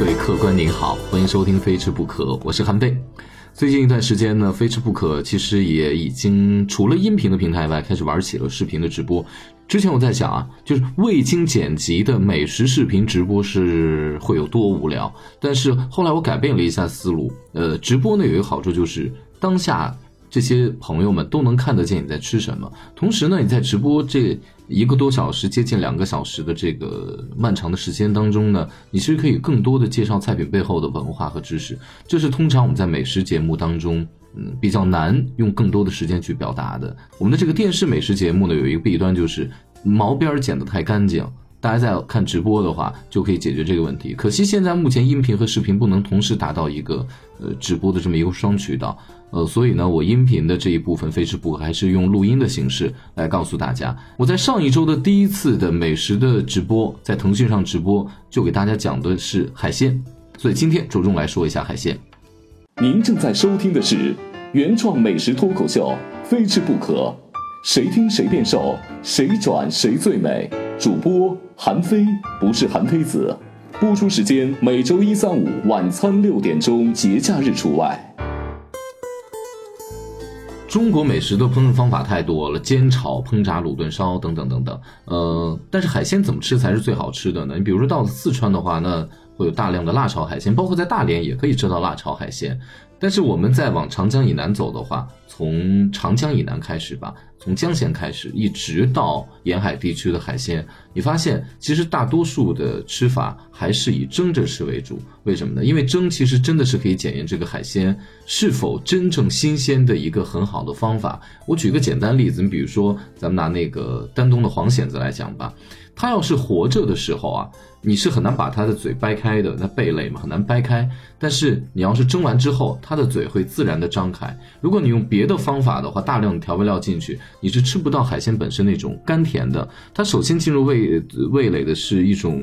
各位客官您好，欢迎收听《非吃不可》，我是韩贝。最近一段时间呢，《非吃不可》其实也已经除了音频的平台外，开始玩起了视频的直播。之前我在想啊，就是未经剪辑的美食视频直播是会有多无聊。但是后来我改变了一下思路，呃，直播呢有一个好处就是当下。这些朋友们都能看得见你在吃什么，同时呢，你在直播这一个多小时、接近两个小时的这个漫长的时间当中呢，你其实可以更多的介绍菜品背后的文化和知识，这是通常我们在美食节目当中，嗯，比较难用更多的时间去表达的。我们的这个电视美食节目呢，有一个弊端就是毛边剪得太干净。大家在看直播的话，就可以解决这个问题。可惜现在目前音频和视频不能同时达到一个呃直播的这么一个双渠道，呃，所以呢，我音频的这一部分非直播还是用录音的形式来告诉大家。我在上一周的第一次的美食的直播，在腾讯上直播，就给大家讲的是海鲜，所以今天着重来说一下海鲜。您正在收听的是原创美食脱口秀《非吃不可》，谁听谁变瘦，谁转谁最美。主播。韩非不是韩非子，播出时间每周一、三、五晚餐六点钟，节假日除外。中国美食的烹饪方法太多了，煎炒烹炸卤炖烧等等等等。呃，但是海鲜怎么吃才是最好吃的呢？你比如说到了四川的话，那会有大量的辣炒海鲜，包括在大连也可以吃到辣炒海鲜。但是我们再往长江以南走的话，从长江以南开始吧。从江咸开始，一直到沿海地区的海鲜，你发现其实大多数的吃法还是以蒸着吃为主。为什么呢？因为蒸其实真的是可以检验这个海鲜是否真正新鲜的一个很好的方法。我举个简单例子，你比如说咱们拿那个丹东的黄蚬子来讲吧，它要是活着的时候啊。你是很难把它的嘴掰开的，那贝类嘛很难掰开。但是你要是蒸完之后，它的嘴会自然的张开。如果你用别的方法的话，大量的调味料进去，你是吃不到海鲜本身那种甘甜的。它首先进入味味蕾的是一种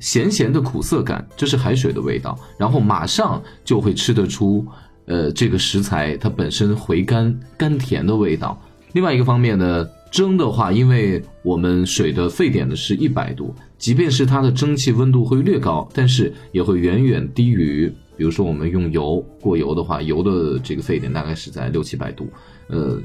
咸咸的苦涩感，这是海水的味道。然后马上就会吃得出，呃，这个食材它本身回甘甘甜的味道。另外一个方面呢。蒸的话，因为我们水的沸点呢是一百度，即便是它的蒸汽温度会略高，但是也会远远低于，比如说我们用油过油的话，油的这个沸点大概是在六七百度，呃，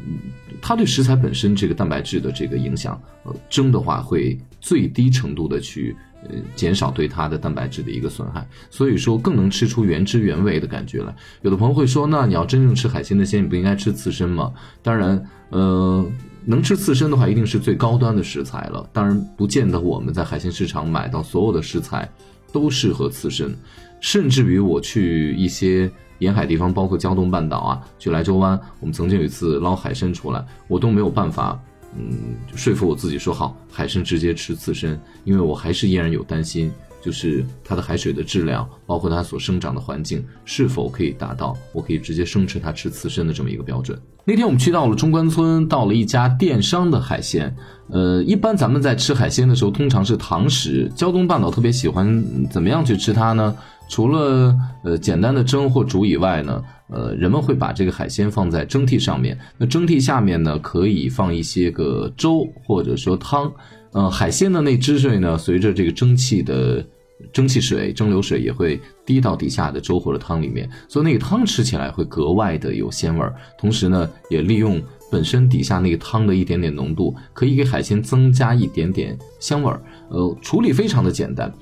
它对食材本身这个蛋白质的这个影响，呃，蒸的话会最低程度的去。呃，减少对它的蛋白质的一个损害，所以说更能吃出原汁原味的感觉来。有的朋友会说，那你要真正吃海鲜的鲜，你不应该吃刺身吗？当然，呃，能吃刺身的话，一定是最高端的食材了。当然，不见得我们在海鲜市场买到所有的食材都适合刺身，甚至于我去一些沿海地方，包括胶东半岛啊，去莱州湾，我们曾经有一次捞海参出来，我都没有办法。嗯，说服我自己说好，海参直接吃刺身，因为我还是依然有担心，就是它的海水的质量，包括它所生长的环境，是否可以达到我可以直接生吃它吃刺身的这么一个标准。那天我们去到了中关村，到了一家电商的海鲜。呃，一般咱们在吃海鲜的时候，通常是堂食。胶东半岛特别喜欢怎么样去吃它呢？除了呃简单的蒸或煮以外呢？呃，人们会把这个海鲜放在蒸屉上面，那蒸屉下面呢，可以放一些个粥或者说汤，呃，海鲜的那汁水呢，随着这个蒸汽的蒸汽水、蒸馏水也会滴到底下的粥或者汤里面，所以那个汤吃起来会格外的有鲜味儿，同时呢，也利用本身底下那个汤的一点点浓度，可以给海鲜增加一点点香味儿。呃，处理非常的简单，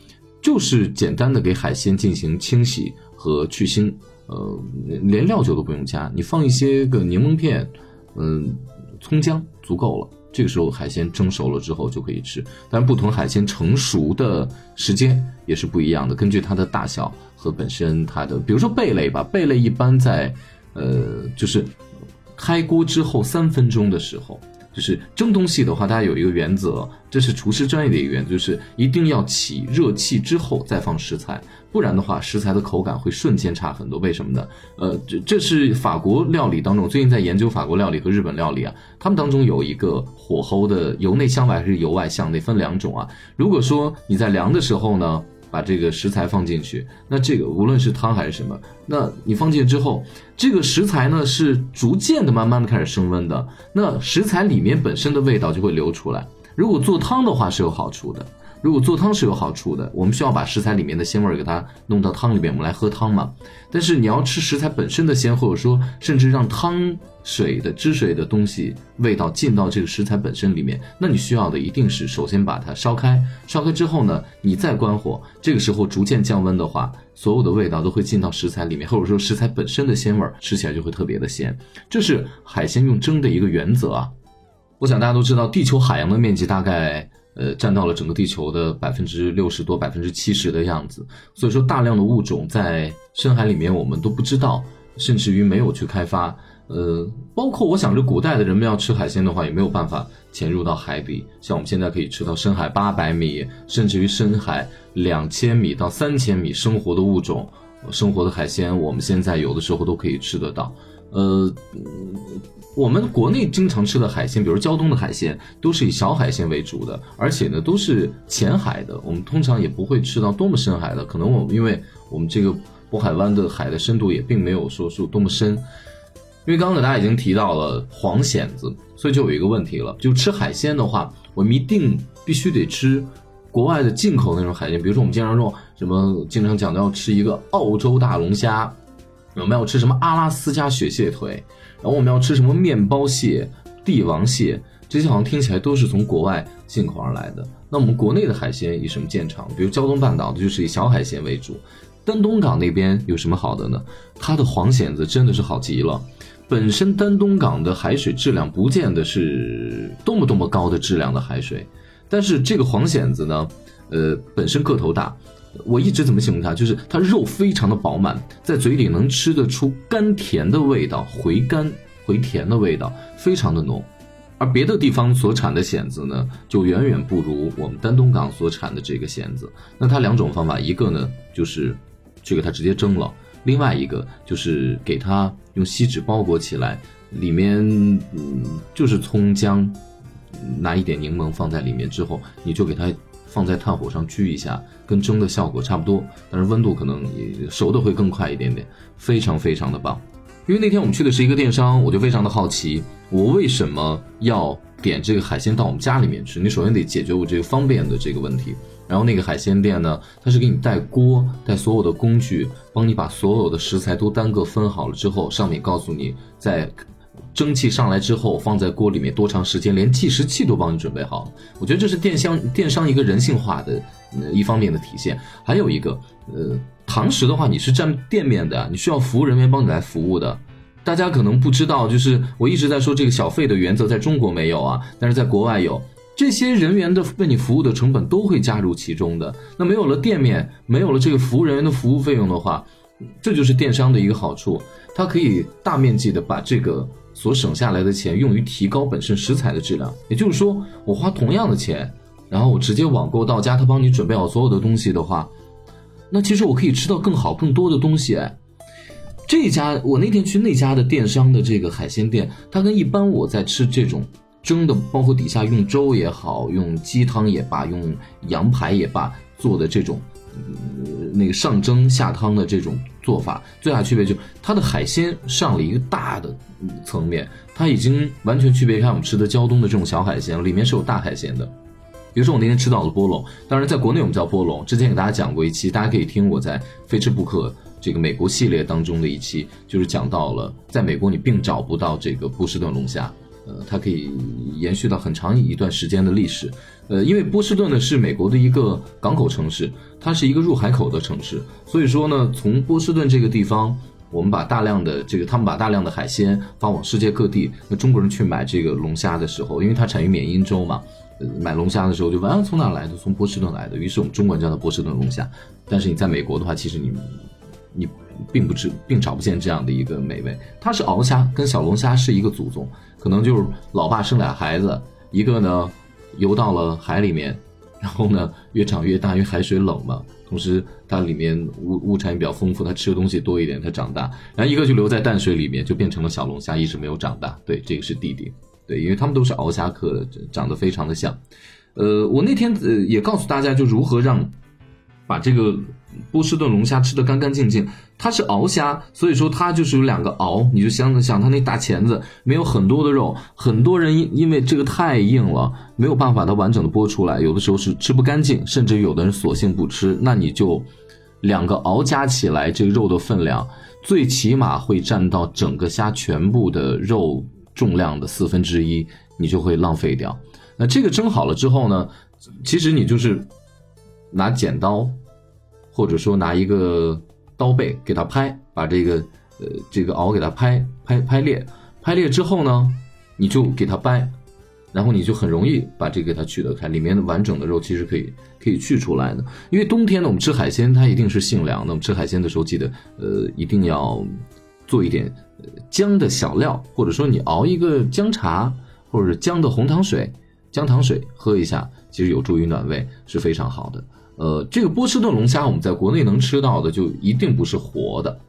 就是简单的给海鲜进行清洗和去腥。呃，连料酒都不用加，你放一些个柠檬片，嗯，葱姜足够了。这个时候海鲜蒸熟了之后就可以吃。但不同海鲜成熟的时间也是不一样的，根据它的大小和本身它的，比如说贝类吧，贝类一般在，呃，就是开锅之后三分钟的时候。就是蒸东西的话，大家有一个原则，这是厨师专业的一个原则，就是一定要起热气之后再放食材，不然的话，食材的口感会瞬间差很多。为什么呢？呃，这这是法国料理当中，最近在研究法国料理和日本料理啊，他们当中有一个火候的由内向外还是由外向内，分两种啊。如果说你在凉的时候呢？把这个食材放进去，那这个无论是汤还是什么，那你放进去之后，这个食材呢是逐渐的、慢慢的开始升温的，那食材里面本身的味道就会流出来。如果做汤的话是有好处的，如果做汤是有好处的，我们需要把食材里面的鲜味儿给它弄到汤里面，我们来喝汤嘛。但是你要吃食材本身的鲜，或者说甚至让汤水的汁水的东西味道进到这个食材本身里面，那你需要的一定是首先把它烧开，烧开之后呢，你再关火，这个时候逐渐降温的话，所有的味道都会进到食材里面，或者说食材本身的鲜味儿吃起来就会特别的鲜。这是海鲜用蒸的一个原则啊。我想大家都知道，地球海洋的面积大概呃占到了整个地球的百分之六十多、百分之七十的样子，所以说大量的物种在深海里面我们都不知道，甚至于没有去开发。呃，包括我想着古代的人们要吃海鲜的话，也没有办法潜入到海底，像我们现在可以吃到深海八百米，甚至于深海两千米到三千米生活的物种，生活的海鲜，我们现在有的时候都可以吃得到。呃。我们国内经常吃的海鲜，比如胶东的海鲜，都是以小海鲜为主的，而且呢都是浅海的。我们通常也不会吃到多么深海的，可能我们因为我们这个渤海湾的海的深度也并没有说是多么深。因为刚才大家已经提到了黄蚬子，所以就有一个问题了，就吃海鲜的话，我们一定必须得吃国外的进口那种海鲜，比如说我们经常说什么，经常讲到要吃一个澳洲大龙虾，我们要吃什么阿拉斯加雪蟹腿。然后我们要吃什么面包蟹、帝王蟹，这些好像听起来都是从国外进口而来的。那我们国内的海鲜以什么见长？比如胶东半岛的就是以小海鲜为主。丹东港那边有什么好的呢？它的黄蚬子真的是好极了。本身丹东港的海水质量不见得是多么多么高的质量的海水，但是这个黄蚬子呢，呃，本身个头大。我一直怎么形容它？就是它肉非常的饱满，在嘴里能吃得出甘甜的味道，回甘回甜的味道，非常的浓。而别的地方所产的蚬子呢，就远远不如我们丹东港所产的这个蚬子。那它两种方法，一个呢就是去给它直接蒸了，另外一个就是给它用锡纸包裹起来，里面嗯就是葱姜，拿一点柠檬放在里面之后，你就给它。放在炭火上焗一下，跟蒸的效果差不多，但是温度可能熟的会更快一点点，非常非常的棒。因为那天我们去的是一个电商，我就非常的好奇，我为什么要点这个海鲜到我们家里面吃？你首先得解决我这个方便的这个问题。然后那个海鲜店呢，它是给你带锅，带所有的工具，帮你把所有的食材都单个分好了之后，上面告诉你在。蒸汽上来之后，放在锅里面多长时间，连计时器都帮你准备好。我觉得这是电商电商一个人性化的一方面的体现。还有一个，呃，堂食的话，你是占店面的，你需要服务人员帮你来服务的。大家可能不知道，就是我一直在说这个小费的原则，在中国没有啊，但是在国外有。这些人员的为你服务的成本都会加入其中的。那没有了店面，没有了这个服务人员的服务费用的话，这就是电商的一个好处，它可以大面积的把这个。所省下来的钱用于提高本身食材的质量，也就是说，我花同样的钱，然后我直接网购到家，他帮你准备好所有的东西的话，那其实我可以吃到更好、更多的东西。这家我那天去那家的电商的这个海鲜店，它跟一般我在吃这种蒸的，包括底下用粥也好，用鸡汤也罢，用羊排也罢做的这种。那个上蒸下汤的这种做法，最大区别就它的海鲜上了一个大的层面，它已经完全区别开我们吃的胶东的这种小海鲜，里面是有大海鲜的。比如说我那天吃到了波龙，当然在国内我们叫波龙，之前给大家讲过一期，大家可以听我在《非吃不可》这个美国系列当中的一期，就是讲到了在美国你并找不到这个波士顿龙虾。呃，它可以延续到很长一段时间的历史。呃，因为波士顿呢是美国的一个港口城市，它是一个入海口的城市，所以说呢，从波士顿这个地方，我们把大量的这个，他们把大量的海鲜发往世界各地。那中国人去买这个龙虾的时候，因为它产于缅因州嘛，买龙虾的时候就问啊从哪来的？从波士顿来的。于是我们中国人叫它波士顿龙虾。但是你在美国的话，其实你你并不知并找不见这样的一个美味。它是鳌虾，跟小龙虾是一个祖宗。可能就是老爸生俩孩子，一个呢游到了海里面，然后呢越长越大，因为海水冷嘛，同时它里面物物产也比较丰富，它吃的东西多一点，它长大。然后一个就留在淡水里面，就变成了小龙虾，一直没有长大。对，这个是弟弟。对，因为他们都是鳌虾科的，长得非常的像。呃，我那天呃也告诉大家，就如何让把这个波士顿龙虾吃的干干净净，它是鳌虾，所以说它就是有两个鳌，你就想想它那大钳子没有很多的肉，很多人因因为这个太硬了，没有办法它完整的剥出来，有的时候是吃不干净，甚至有的人索性不吃，那你就两个鳌加起来，这个肉的分量最起码会占到整个虾全部的肉重量的四分之一，你就会浪费掉。那这个蒸好了之后呢，其实你就是拿剪刀。或者说拿一个刀背给它拍，把这个呃这个螯给它拍拍拍裂，拍裂之后呢，你就给它掰，然后你就很容易把这个给它取得开，里面的完整的肉其实可以可以去出来的。因为冬天呢，我们吃海鲜它一定是性凉的，我们吃海鲜的时候记得呃一定要做一点姜的小料，或者说你熬一个姜茶，或者姜的红糖水、姜糖水喝一下，其实有助于暖胃，是非常好的。呃，这个波士顿龙虾我们在国内能吃到的，就一定不是活的。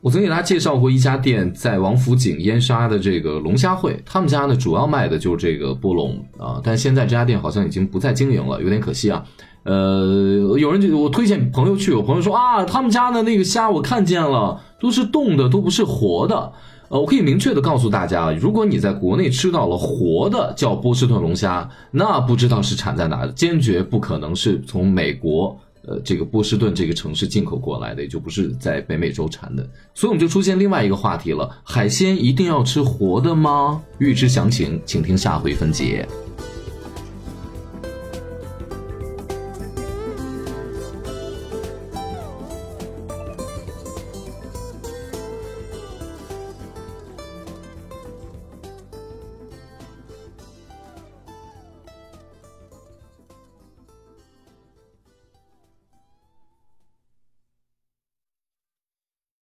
我曾给大家介绍过一家店，在王府井燕莎的这个龙虾会，他们家呢主要卖的就是这个波龙啊，但现在这家店好像已经不再经营了，有点可惜啊。呃，有人就我推荐朋友去，我朋友说啊，他们家的那个虾我看见了，都是冻的，都不是活的。呃，我可以明确的告诉大家，如果你在国内吃到了活的叫波士顿龙虾，那不知道是产在哪的，坚决不可能是从美国，呃，这个波士顿这个城市进口过来的，也就不是在北美洲产的。所以我们就出现另外一个话题了：海鲜一定要吃活的吗？欲知详情，请听下回分解。